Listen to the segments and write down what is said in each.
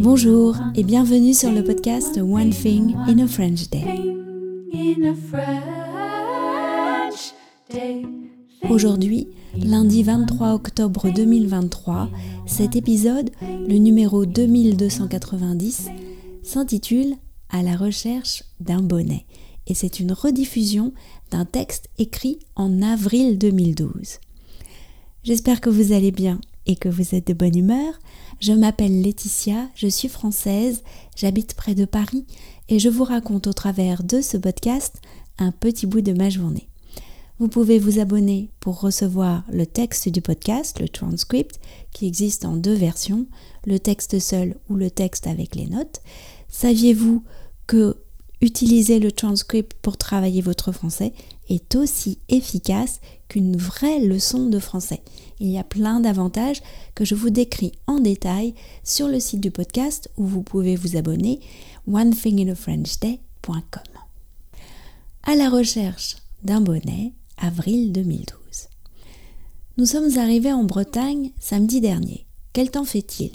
Bonjour et bienvenue sur le podcast One Thing in a French Day. Aujourd'hui, lundi 23 octobre 2023, cet épisode, le numéro 2290, s'intitule À la recherche d'un bonnet et c'est une rediffusion d'un texte écrit en avril 2012. J'espère que vous allez bien et que vous êtes de bonne humeur. Je m'appelle Laetitia, je suis française, j'habite près de Paris et je vous raconte au travers de ce podcast un petit bout de ma journée. Vous pouvez vous abonner pour recevoir le texte du podcast, le transcript, qui existe en deux versions, le texte seul ou le texte avec les notes. Saviez-vous que utiliser le transcript pour travailler votre français est aussi efficace qu'une vraie leçon de français. Il y a plein d'avantages que je vous décris en détail sur le site du podcast où vous pouvez vous abonner onethinginafrenchday.com. À la recherche d'un bonnet, avril 2012. Nous sommes arrivés en Bretagne samedi dernier. Quel temps fait-il?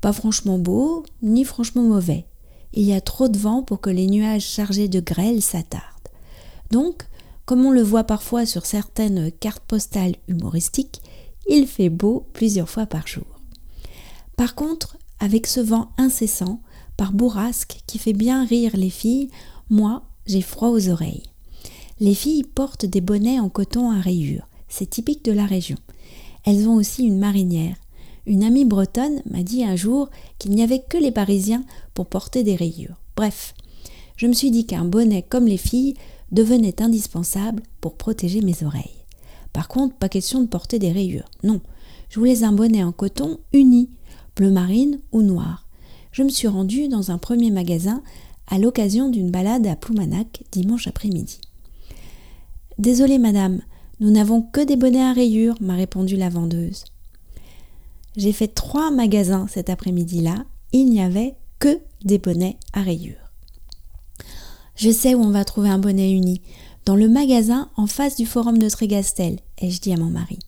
Pas franchement beau, ni franchement mauvais. Il y a trop de vent pour que les nuages chargés de grêle s'attardent. Donc, comme on le voit parfois sur certaines cartes postales humoristiques, il fait beau plusieurs fois par jour. Par contre, avec ce vent incessant, par bourrasque qui fait bien rire les filles, moi, j'ai froid aux oreilles. Les filles portent des bonnets en coton à rayures, c'est typique de la région. Elles ont aussi une marinière. Une amie bretonne m'a dit un jour qu'il n'y avait que les Parisiens pour porter des rayures. Bref, je me suis dit qu'un bonnet comme les filles devenait indispensable pour protéger mes oreilles. Par contre, pas question de porter des rayures. Non, je voulais un bonnet en coton uni, bleu marine ou noir. Je me suis rendue dans un premier magasin à l'occasion d'une balade à Ploumanac dimanche après-midi. Désolée madame, nous n'avons que des bonnets à rayures, m'a répondu la vendeuse. J'ai fait trois magasins cet après-midi-là, il n'y avait que des bonnets à rayures. Je sais où on va trouver un bonnet uni. Dans le magasin en face du forum de Trégastel, ai-je dit à mon mari.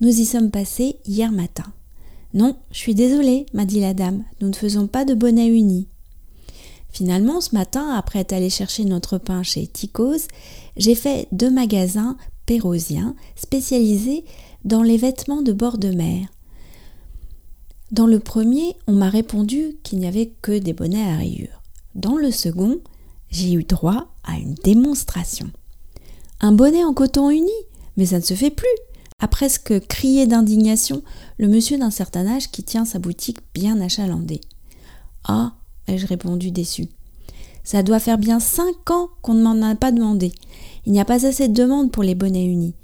Nous y sommes passés hier matin. Non, je suis désolée, m'a dit la dame, nous ne faisons pas de bonnet uni. Finalement, ce matin, après être allé chercher notre pain chez Ticos, j'ai fait deux magasins pérosiens spécialisés dans les vêtements de bord de mer. Dans le premier, on m'a répondu qu'il n'y avait que des bonnets à rayures. Dans le second, j'ai eu droit à une démonstration. Un bonnet en coton uni Mais ça ne se fait plus a presque crié d'indignation le monsieur d'un certain âge qui tient sa boutique bien achalandée. Ah ai-je répondu déçu. Ça doit faire bien cinq ans qu'on ne m'en a pas demandé. Il n'y a pas assez de demandes pour les bonnets unis.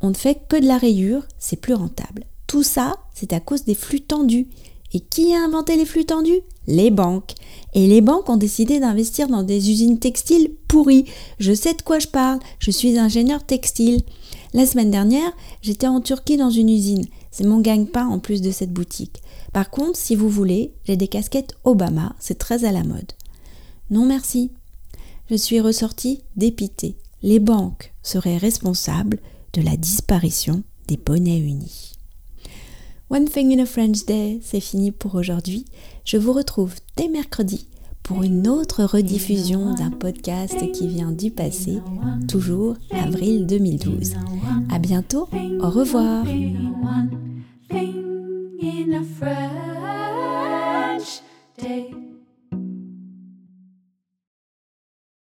On ne fait que de la rayure, c'est plus rentable. Tout ça, c'est à cause des flux tendus. Et qui a inventé les flux tendus? Les banques. Et les banques ont décidé d'investir dans des usines textiles pourries. Je sais de quoi je parle, je suis ingénieur textile. La semaine dernière, j'étais en Turquie dans une usine. C'est mon gagne-pain en plus de cette boutique. Par contre, si vous voulez, j'ai des casquettes Obama, c'est très à la mode. Non merci. Je suis ressortie dépitée. Les banques seraient responsables de la disparition des bonnets unis. One Thing in a French Day, c'est fini pour aujourd'hui. Je vous retrouve dès mercredi pour une autre rediffusion d'un podcast qui vient du passé, toujours avril 2012. À bientôt, au revoir.